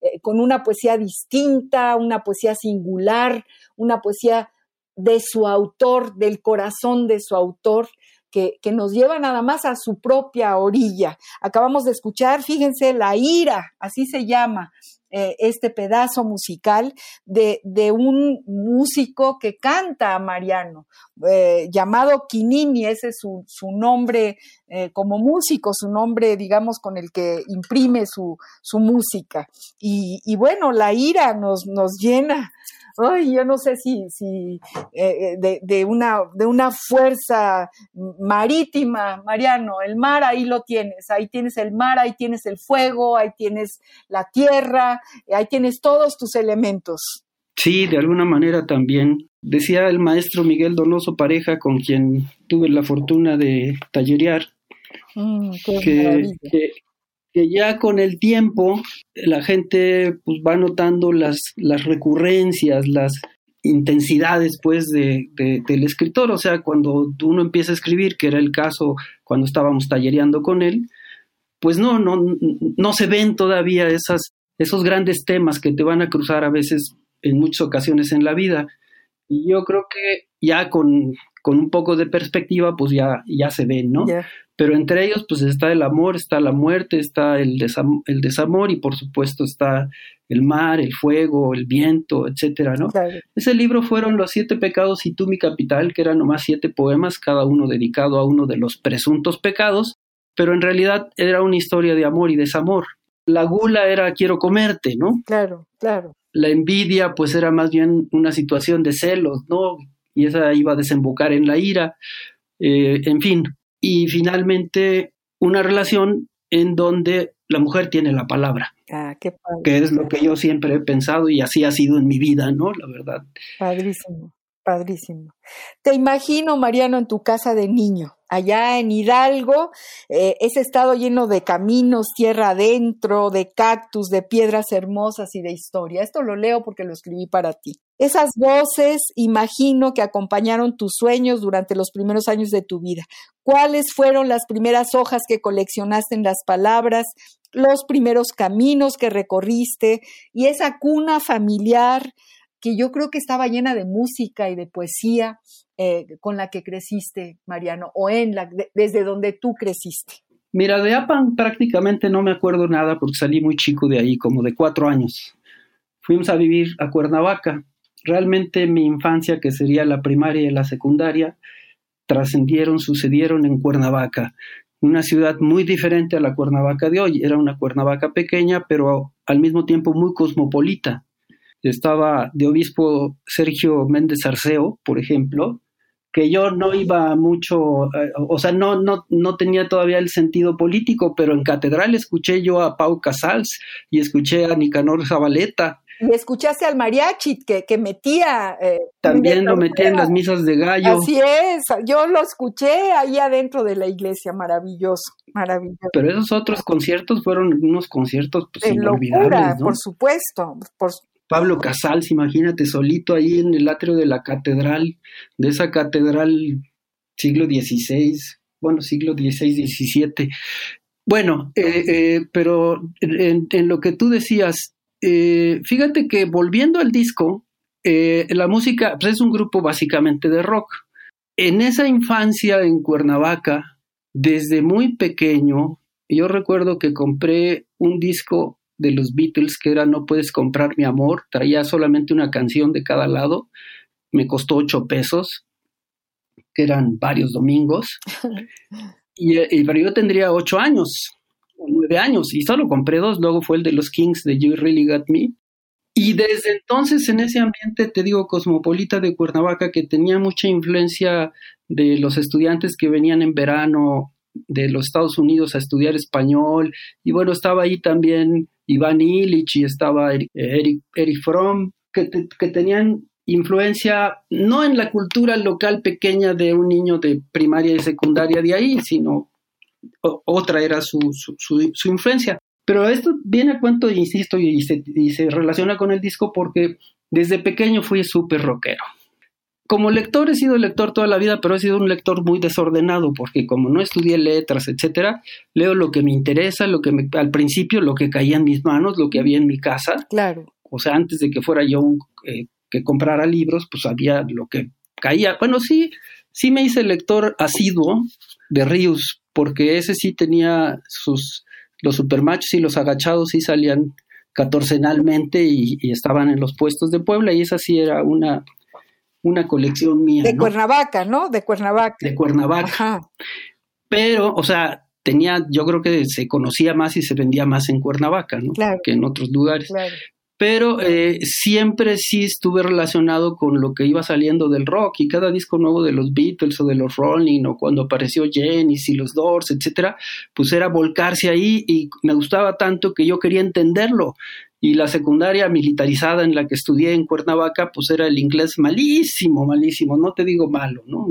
eh, con una poesía distinta, una poesía singular, una poesía de su autor, del corazón de su autor, que, nos lleva nada más a su propia orilla. Acabamos de escuchar, fíjense, La ira, así se llama eh, este pedazo musical de, un músico que canta a Mariano, eh, llamado Quinini, ese es su, nombre eh, como músico, su nombre, digamos, con el que imprime su, música. Y, bueno, la ira nos, nos llena ay, yo no sé si, si eh, eh, de, una, de una fuerza marítima, Mariano, el mar ahí lo tienes, ahí tienes el mar, ahí tienes el fuego, ahí tienes la tierra, ahí tienes todos tus elementos. Sí, de alguna manera también. Decía el maestro Miguel Donoso Pareja, con quien tuve la fortuna de tallerear, Mm, que, que, ya con el tiempo la gente pues, va notando las, las recurrencias, las intensidades pues de, del escritor, o sea, cuando uno empieza a escribir, que era el caso cuando estábamos tallereando con él, pues no, no, no se ven todavía esas, esos grandes temas que te van a cruzar a veces en muchas ocasiones en la vida. Y yo creo que ya con, con un poco de perspectiva, pues ya, ya se ven, ¿no? Pero entre ellos, pues está el amor, está la muerte, está el, el desamor y por supuesto está el mar, el fuego, el viento, etcétera, ¿no? Ese libro fueron Los siete pecados y tú mi capital, que eran nomás siete poemas, cada uno dedicado a uno de los presuntos pecados, pero en realidad era una historia de amor y desamor. La gula era quiero comerte, ¿no? Claro, claro. La envidia, pues era más bien una situación de celos, ¿no? Y esa iba a desembocar en la ira, eh, en fin. Y finalmente una relación en donde la mujer tiene la palabra. Ah, qué padre. Que es lo que yo siempre he pensado y así ha sido en mi vida, ¿no? La verdad. Padrísimo, padrísimo. Te imagino, Mariano, en tu casa de niño allá en Hidalgo, eh, ese estado lleno de caminos, tierra adentro, de cactus, de piedras hermosas y de historia. Esto lo leo porque lo escribí para ti. Esas voces, imagino que acompañaron tus sueños durante los primeros años de tu vida. ¿Cuáles fueron las primeras hojas que coleccionaste en las palabras, los primeros caminos que recorriste y esa cuna familiar que yo creo que estaba llena de música y de poesía eh, con la que creciste, Mariano, o en la, desde donde tú creciste? Mira, de APAN prácticamente no me acuerdo nada porque salí muy chico de ahí, como de cuatro años. Fuimos a vivir a Cuernavaca. Realmente mi infancia, que sería la primaria y la secundaria, trascendieron, sucedieron en Cuernavaca, una ciudad muy diferente a la Cuernavaca de hoy. Era una Cuernavaca pequeña, pero al mismo tiempo muy cosmopolita. Estaba de obispo Sergio Méndez Arceo, por ejemplo, que yo no iba mucho, eh, o sea, no, no, no tenía todavía el sentido político, pero en catedral escuché yo a Pau Casals y escuché a Nicanor Zabaleta. Y escuchaste al mariachi que, que metía. Eh, También lo metía en las misas de gallo. Así es, yo lo escuché ahí adentro de la iglesia, maravilloso, maravilloso. Pero esos otros conciertos fueron unos conciertos pues, inolvidables, Por supuesto, por, Pablo Casals, imagínate, solito ahí en el atrio de la catedral, de esa catedral siglo XVI, bueno, siglo XVI, XVII. Bueno, eh, eh, pero en, lo que tú decías, eh, fíjate que volviendo al disco, la música pues es un grupo básicamente de rock. En esa infancia en Cuernavaca, desde muy pequeño, yo recuerdo que compré un disco de los Beatles que era No puedes comprar mi amor, traía solamente una canción de cada lado, me costó ocho pesos, que eran varios domingos, y, pero yo tendría ocho años, nueve años, y solo compré dos, luego fue el de los Kings de You Really Got Me, y desde entonces en ese ambiente, te digo, cosmopolita de Cuernavaca, que tenía mucha influencia de los estudiantes que venían en verano de los Estados Unidos a estudiar español, y bueno, estaba ahí también Iván Illich y estaba Eric, Eric, Fromm, que, que, tenían influencia no en la cultura local pequeña de un niño de primaria y secundaria de ahí, sino otra era su, su, su, influencia. Pero esto viene a cuento, insisto, y se, y se relaciona con el disco porque desde pequeño fui súper rockero como lector he sido lector toda la vida, pero he sido un lector muy desordenado porque como no estudié letras, etcétera, leo lo que me interesa, lo que me, al principio lo que caía en mis manos, lo que había en mi casa. Claro. O sea, antes de que fuera yo un, eh, que comprara libros, pues había lo que caía. Bueno, sí, sí me hice lector asiduo de Ríos, porque ese sí tenía sus los supermachos y los agachados sí salían catorcenalmente y, y estaban en los puestos de Puebla y esa sí era una una colección mía. De Cuernavaca, ¿no? De Cuernavaca. De Cuernavaca. Pero, o sea, tenía, yo creo que se conocía más y se vendía más en Cuernavaca, ¿no? Claro. Que en otros lugares. Claro. Pero eh, siempre sí estuve relacionado con lo que iba saliendo del rock y cada disco nuevo de los Beatles o de los Rolling o cuando apareció Janis y los Doors, etcétera, pues era volcarse ahí y me gustaba tanto que yo quería entenderlo y la secundaria militarizada en la que estudié en Cuernavaca, pues era el inglés malísimo, malísimo, no te digo malo, ¿no?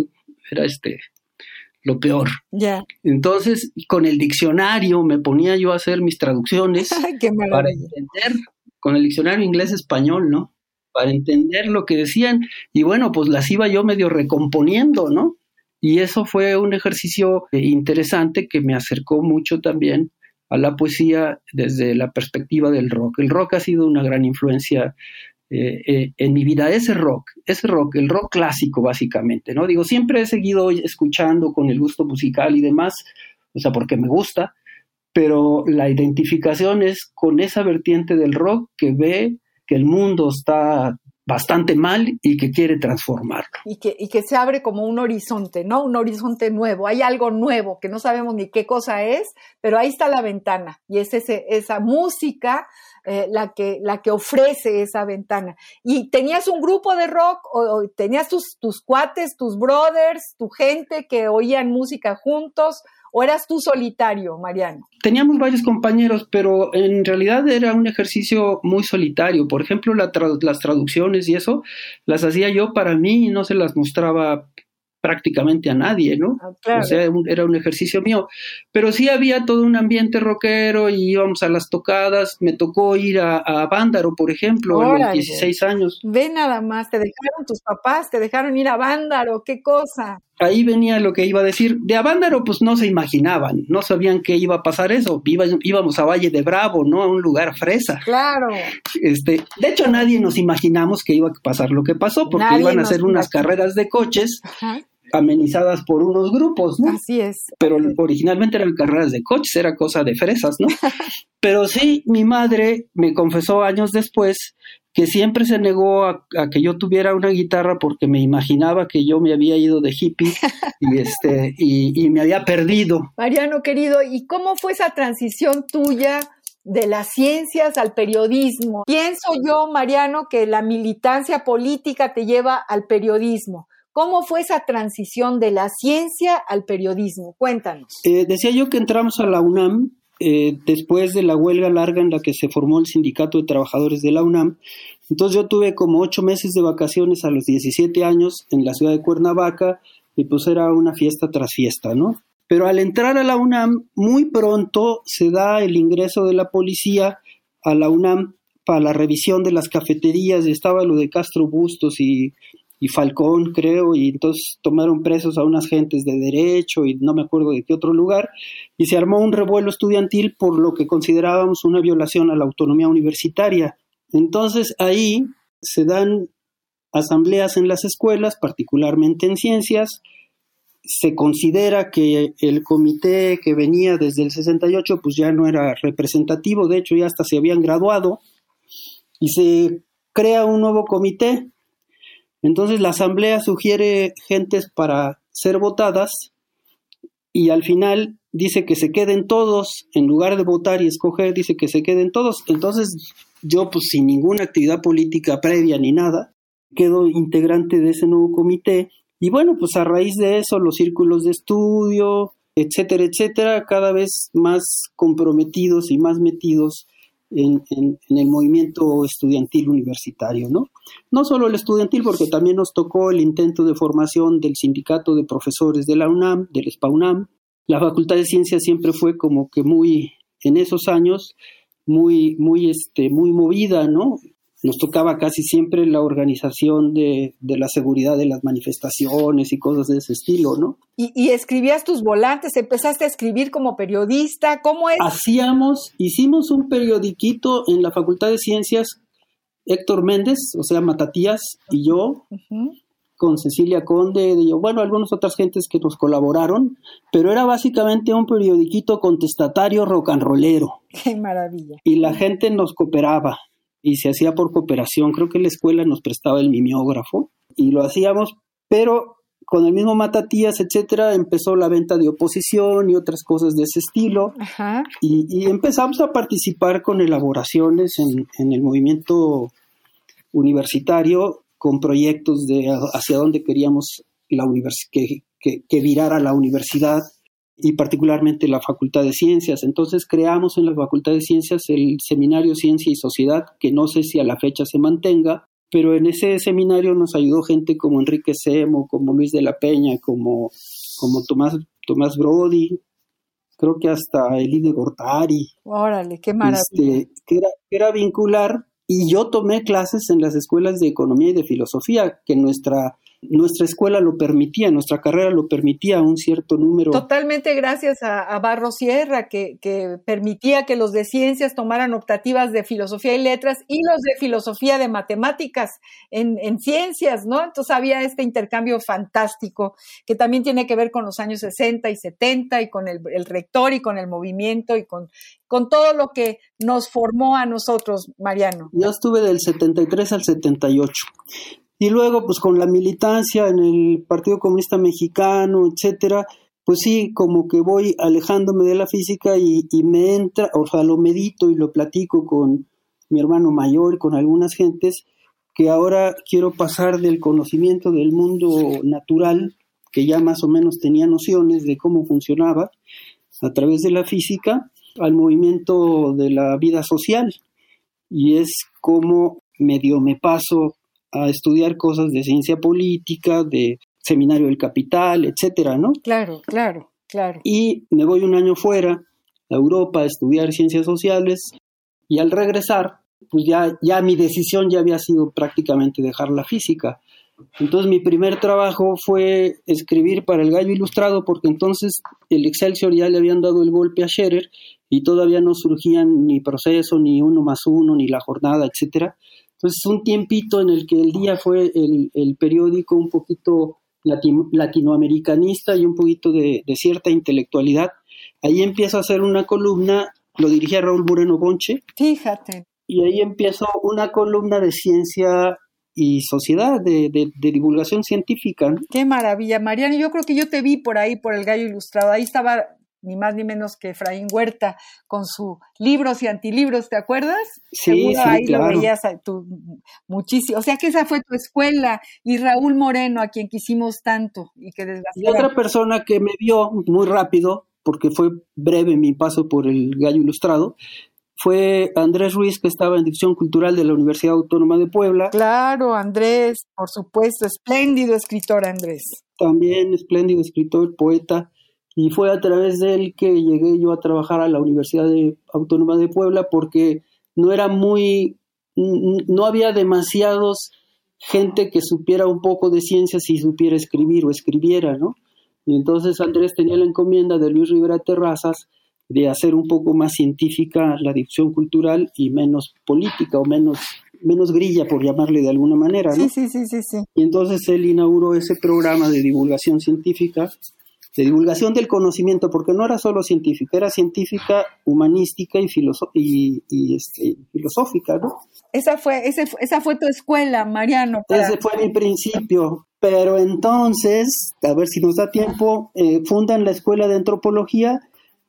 Era este, lo peor. Ya. Entonces, con el diccionario me ponía yo a hacer mis traducciones Qué para entender, con el diccionario inglés-español, ¿no? Para entender lo que decían y bueno, pues las iba yo medio recomponiendo, ¿no? Y eso fue un ejercicio eh, interesante que me acercó mucho también a la poesía desde la perspectiva del rock. El rock ha sido una gran influencia eh, eh, en mi vida, ese rock, ese rock, el rock clásico básicamente, ¿no? Digo, siempre he seguido escuchando con el gusto musical y demás, o sea, porque me gusta, pero la identificación es con esa vertiente del rock que ve que el mundo está bastante mal y que quiere transformarlo. Y que, y que se abre como un horizonte, ¿no? Un horizonte nuevo. Hay algo nuevo que no sabemos ni qué cosa es, pero ahí está la ventana y es ese, esa música eh, la, que, la que ofrece esa ventana. Y tenías un grupo de rock, o, o tenías tus, tus cuates, tus brothers, tu gente que oían música juntos, o eras tú solitario, Mariano. Teníamos varios compañeros, pero en realidad era un ejercicio muy solitario. Por ejemplo, las traducciones y eso las hacía yo para mí y no se las mostraba prácticamente a nadie, ¿no? Ah, claro. O sea, un- era un ejercicio mío. Pero sí había todo un ambiente rockero y íbamos a las tocadas. Me tocó ir a, a Vándaro, por ejemplo, a los Órale. 16 años. Ve nada más, te dejaron tus papás, te dejaron ir a Vándaro, qué cosa. Ahí venía lo que iba a decir. De Avándaro, pues no se imaginaban, no sabían que iba a pasar eso. Iba- íbamos a Valle de Bravo, ¿no? A un lugar fresa. Claro. Este, de hecho, nadie nos imaginamos que iba a pasar lo que pasó, porque Nadie iban a hacer unas imaginó. carreras de coches Ajá, amenizadas por unos grupos, ¿no? así es. Pero originalmente eran carreras de coches, era cosa de fresas, ¿no? Pero sí, mi madre me confesó años después que siempre se negó a, a que yo tuviera una guitarra porque me imaginaba que yo me había ido de hippie y este y, y me había perdido. Mariano, querido, ¿y cómo fue esa transición tuya de las ciencias al periodismo? Pienso yo, Mariano, que la militancia política te lleva al periodismo. ¿Cómo fue esa transición de la ciencia al periodismo? Cuéntanos. Eh, decía yo que entramos a la UNAM eh, después de la huelga larga en la que se formó el sindicato de trabajadores de la UNAM. Entonces yo tuve como ocho meses de vacaciones a los 17 años en la ciudad de Cuernavaca y pues era una fiesta tras fiesta, ¿no? Pero al entrar a la UNAM, muy pronto se da el ingreso de la policía a la UNAM para la revisión de las cafeterías. Estaba lo de Castro Bustos y, y Falcón, creo, y entonces tomaron presos a unas gentes de derecho y no me acuerdo de qué otro lugar, y se armó un revuelo estudiantil por lo que considerábamos una violación a la autonomía universitaria. Entonces ahí se dan asambleas en las escuelas, particularmente en ciencias, se considera que el comité que venía desde el 68 pues ya no era representativo, de hecho ya hasta se habían graduado y se crea un nuevo comité. Entonces la asamblea sugiere gentes para ser votadas y al final dice que se queden todos, en lugar de votar y escoger, dice que se queden todos. Entonces yo pues sin ninguna actividad política previa ni nada, quedo integrante de ese nuevo comité y bueno, pues a raíz de eso los círculos de estudio, etcétera, etcétera, cada vez más comprometidos y más metidos en, el movimiento estudiantil universitario, ¿no? No solo el estudiantil, porque también nos tocó el intento de formación del sindicato de profesores de la UNAM, del SPAUNAM. La Facultad de Ciencias siempre fue como que muy, en esos años, muy, muy, este, muy movida, ¿no? Nos tocaba casi siempre la organización de, de la seguridad de las manifestaciones y cosas de ese estilo, ¿no? Y, y, escribías tus volantes, empezaste a escribir como periodista, ¿cómo es? Hacíamos, hicimos un periodiquito en la Facultad de Ciencias, Héctor Méndez, o sea, Matatías y yo, uh -huh. con Cecilia Conde, y yo, bueno, algunas otras gentes que nos colaboraron, pero era básicamente un periodiquito contestatario rock and rollero. Qué maravilla. Y la gente nos cooperaba y se hacía por cooperación. Creo que la escuela nos prestaba el mimeógrafo y lo hacíamos, pero con el mismo Matatías, etcétera, empezó la venta de oposición y otras cosas de ese estilo. Ajá. Y, y, empezamos a participar con elaboraciones en, en el movimiento universitario con proyectos de hacia dónde queríamos la que, que virara la universidad y particularmente la Facultad de Ciencias. Entonces creamos en la Facultad de Ciencias el seminario Ciencia y Sociedad, que no sé si a la fecha se mantenga, pero en ese seminario nos ayudó gente como Enrique Semo, como Luis de la Peña, como, como Tomás Tomás Brody, creo que hasta Eline Gortari. Órale, qué maravilla. Este, que, era, que era vincular y yo tomé clases en las escuelas de economía y de filosofía, que nuestra nuestra escuela lo permitía, nuestra carrera lo permitía un cierto número. Totalmente gracias a, a Barro Sierra, que, que, permitía que los de ciencias tomaran optativas de filosofía y letras y los de filosofía de matemáticas en, en ciencias, ¿no? Entonces había este intercambio fantástico que también tiene que ver con los años 60 y 70 y con el, el rector y con el movimiento y con, con todo lo que nos formó a nosotros, Mariano. Yo estuve del 73 al 78. Y luego, pues con la militancia en el Partido Comunista Mexicano, etcétera, pues sí, como que voy alejándome de la física y, me entra, o sea, lo medito y lo platico con mi hermano mayor con algunas gentes, que ahora quiero pasar del conocimiento del mundo natural, que ya más o menos tenía nociones de cómo funcionaba a través de la física, al movimiento de la vida social. Y es como medio me paso a estudiar cosas de ciencia política, de seminario del capital, etcétera, ¿no? Claro, claro, claro. Y me voy un año fuera, a Europa, a estudiar ciencias sociales, y al regresar, pues ya, ya mi decisión ya había sido prácticamente dejar la física. Entonces mi primer trabajo fue escribir para el Gallo Ilustrado, porque entonces el Excelsior ya le habían dado el golpe a Scherer y todavía no surgían ni proceso, ni uno más uno, ni la jornada, etcétera. Entonces, un tiempito en el que el día fue el, el periódico un poquito latino, latinoamericanista y un poquito de, de, cierta intelectualidad. Ahí empiezo a hacer una columna, lo dirigía Raúl Moreno Bonche. Fíjate. Y ahí empiezo una columna de ciencia y sociedad, de, de, de, divulgación científica. Qué maravilla, Mariana. Yo creo que yo te vi por ahí, por el Gallo Ilustrado. Ahí estaba ni más ni menos que Efraín Huerta con su libros y antilibros, ¿te acuerdas? Sí, Seguro sí, ahí claro. lo veías tú, muchísimo. O sea que esa fue tu escuela y Raúl Moreno, a quien quisimos tanto y que Y otra persona que me vio muy rápido, porque fue breve mi paso por el Gallo Ilustrado, fue Andrés Ruiz, que estaba en Dirección Cultural de la Universidad Autónoma de Puebla. Claro, Andrés, por supuesto, espléndido escritor Andrés. También espléndido escritor, poeta y fue a través de él que llegué yo a trabajar a la Universidad de, Autónoma de Puebla porque no era muy, no había demasiados gente que supiera un poco de ciencias y supiera escribir o escribiera, ¿no? Y entonces Andrés tenía la encomienda de Luis Rivera Terrazas de hacer un poco más científica la difusión cultural y menos política o menos menos grilla por llamarle de alguna manera, ¿no? Sí, sí, sí, sí, sí. Y entonces él inauguró ese programa de divulgación científica de divulgación del conocimiento, porque no era solo científica, era científica, humanística y, y, y este, filosófica, ¿no? Esa fue, ese, esa fue tu escuela, Mariano. Para... Ese fue mi principio, pero entonces, a ver si nos da tiempo, eh, fundan la escuela de antropología,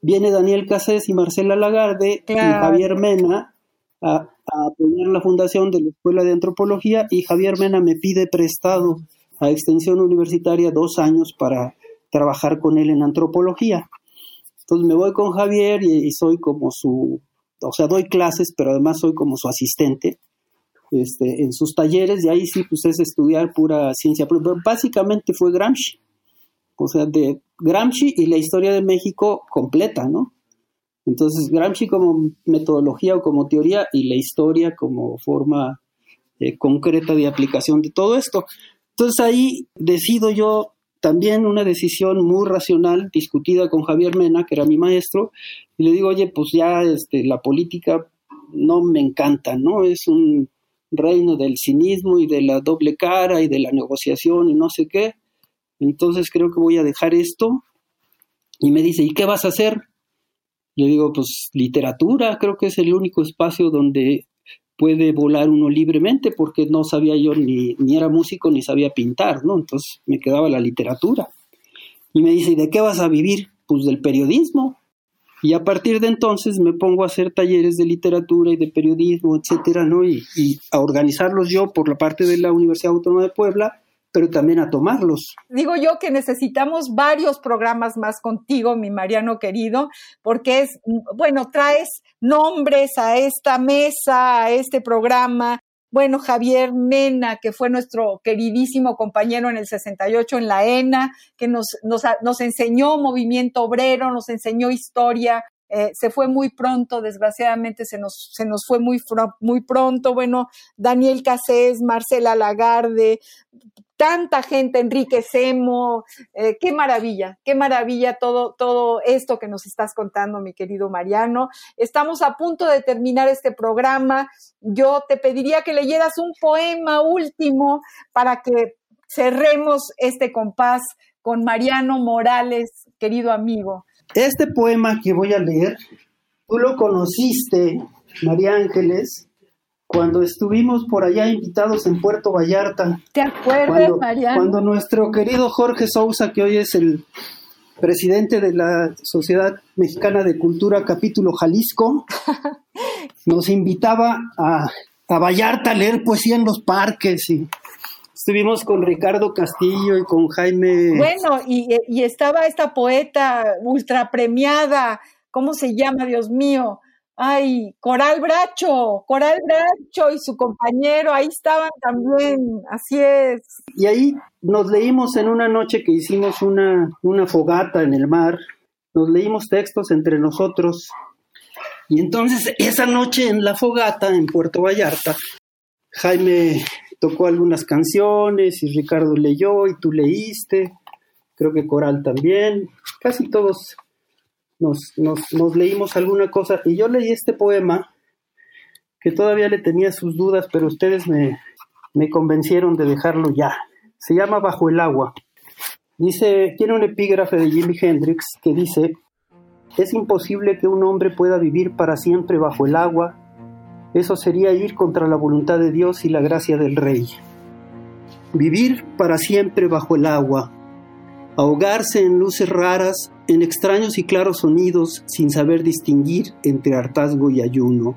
viene Daniel Casés y Marcela Lagarde claro. y Javier Mena a, a apoyar la fundación de la escuela de antropología y Javier Mena me pide prestado a extensión universitaria dos años para trabajar con él en antropología. Entonces me voy con Javier y, soy como su, o sea, doy clases, pero además soy como su asistente este, en sus talleres y ahí sí, pues es estudiar pura ciencia. Pero básicamente fue Gramsci, o sea, de Gramsci y la historia de México completa, ¿no? Entonces, Gramsci como metodología o como teoría y la historia como forma eh, concreta de aplicación de todo esto. Entonces ahí decido yo también una decisión muy racional, discutida con Javier Mena, que era mi maestro, y le digo, oye, pues ya este, la política no me encanta, ¿no? Es un reino del cinismo y de la doble cara y de la negociación y no sé qué. Entonces creo que voy a dejar esto. Y me dice, ¿y qué vas a hacer? Le digo, pues literatura, creo que es el único espacio donde puede volar uno libremente porque no sabía yo ni, ni era músico ni sabía pintar, ¿no? Entonces me quedaba la literatura. Y me dice, ¿y de qué vas a vivir? Pues del periodismo. Y a partir de entonces me pongo a hacer talleres de literatura y de periodismo, etcétera, ¿no? Y, y a organizarlos yo por la parte de la Universidad Autónoma de Puebla pero también a tomarlos. Digo yo que necesitamos varios programas más contigo, mi Mariano querido, porque es, bueno, traes nombres a esta mesa, a este programa, bueno, Javier Mena, que fue nuestro queridísimo compañero en el 68 en la ENA, que nos, nos, nos enseñó movimiento obrero, nos enseñó historia, eh, se fue muy pronto, desgraciadamente se nos, se nos fue muy, muy pronto. Bueno, Daniel Casés, Marcela Lagarde, tanta gente, Enrique Semo, eh, qué maravilla, qué maravilla todo, todo esto que nos estás contando, mi querido Mariano. Estamos a punto de terminar este programa. Yo te pediría que leyeras un poema último para que cerremos este compás con Mariano Morales, querido amigo. Este poema que voy a leer, tú lo conociste, María Ángeles, cuando estuvimos por allá invitados en Puerto Vallarta. ¿Te acuerdas, María? Cuando nuestro querido Jorge Sousa, que hoy es el presidente de la Sociedad Mexicana de Cultura Capítulo Jalisco, nos invitaba a, a Vallarta a leer poesía en los parques y Estuvimos con Ricardo Castillo y con Jaime. Bueno, y, estaba esta poeta ultra premiada, ¿cómo se llama, Dios mío? Ay, Coral Bracho, Coral Bracho y su compañero, ahí estaban también, así es. Y ahí nos leímos en una noche que hicimos una, una fogata en el mar, nos leímos textos entre nosotros. Y entonces esa noche en la fogata en Puerto Vallarta, Jaime tocó algunas canciones y Ricardo leyó y tú leíste, creo que Coral también, casi todos nos, nos, leímos alguna cosa y yo leí este poema que todavía le tenía sus dudas, pero ustedes me, me convencieron de dejarlo ya. Se llama Bajo el agua. Dice, tiene un epígrafe de Jimi Hendrix que dice, es imposible que un hombre pueda vivir para siempre bajo el agua eso sería ir contra la voluntad de Dios y la gracia del Rey. Vivir para siempre bajo el agua, ahogarse en luces raras, en extraños y claros sonidos sin saber distinguir entre hartazgo y ayuno.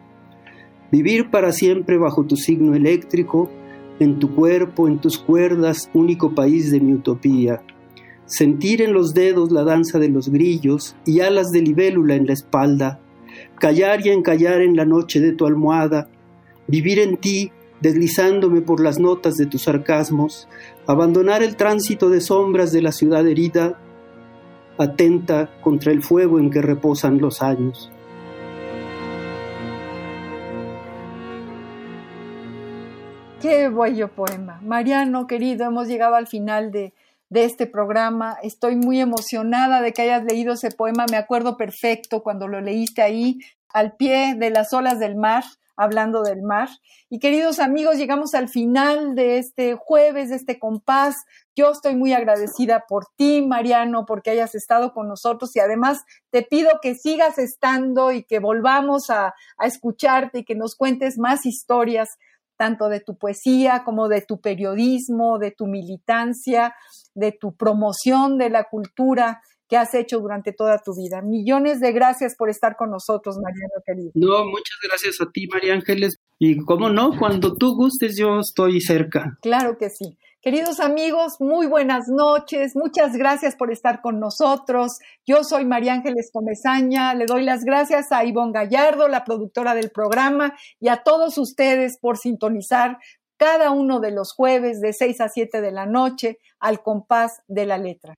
Vivir para siempre bajo tu signo eléctrico, en tu cuerpo, en tus cuerdas, único país de mi utopía. Sentir en los dedos la danza de los grillos y alas de libélula en la espalda, callar y encallar en la noche de tu almohada, vivir en ti, deslizándome por las notas de tus sarcasmos, abandonar el tránsito de sombras de la ciudad herida, atenta contra el fuego en que reposan los años. Qué bello poema. Mariano, querido, hemos llegado al final de, de este programa. Estoy muy emocionada de que hayas leído ese poema. Me acuerdo perfecto cuando lo leíste ahí, al pie de las olas del mar, hablando del mar. Y queridos amigos, llegamos al final de este jueves, de este compás. Yo estoy muy agradecida por ti, Mariano, porque hayas estado con nosotros y además te pido que sigas estando y que volvamos a, escucharte y que nos cuentes más historias tanto de tu poesía como de tu periodismo, de tu militancia, de tu promoción de la cultura que has hecho durante toda tu vida. Millones de gracias por estar con nosotros, Mariano querido. No, muchas gracias a ti, María Ángeles. Y cómo no, cuando tú gustes, yo estoy cerca. Claro que sí. Queridos amigos, muy buenas noches. Muchas gracias por estar con nosotros. Yo soy María Ángeles Comezaña. Le doy las gracias a Ivonne Gallardo, la productora del programa, y a todos ustedes por sintonizar cada uno de los jueves de 6 a 7 de la noche al compás de la letra.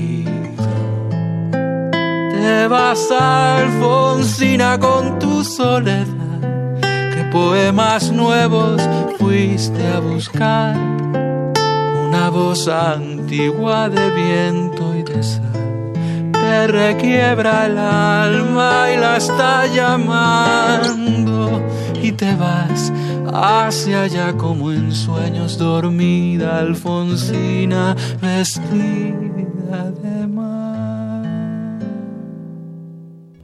Te vas Alfonsina con tu soledad, que poemas nuevos fuiste a buscar. Una voz antigua de viento y de sal te requiebra el alma y la está llamando y te vas hacia allá como en sueños dormida Alfonsina vestida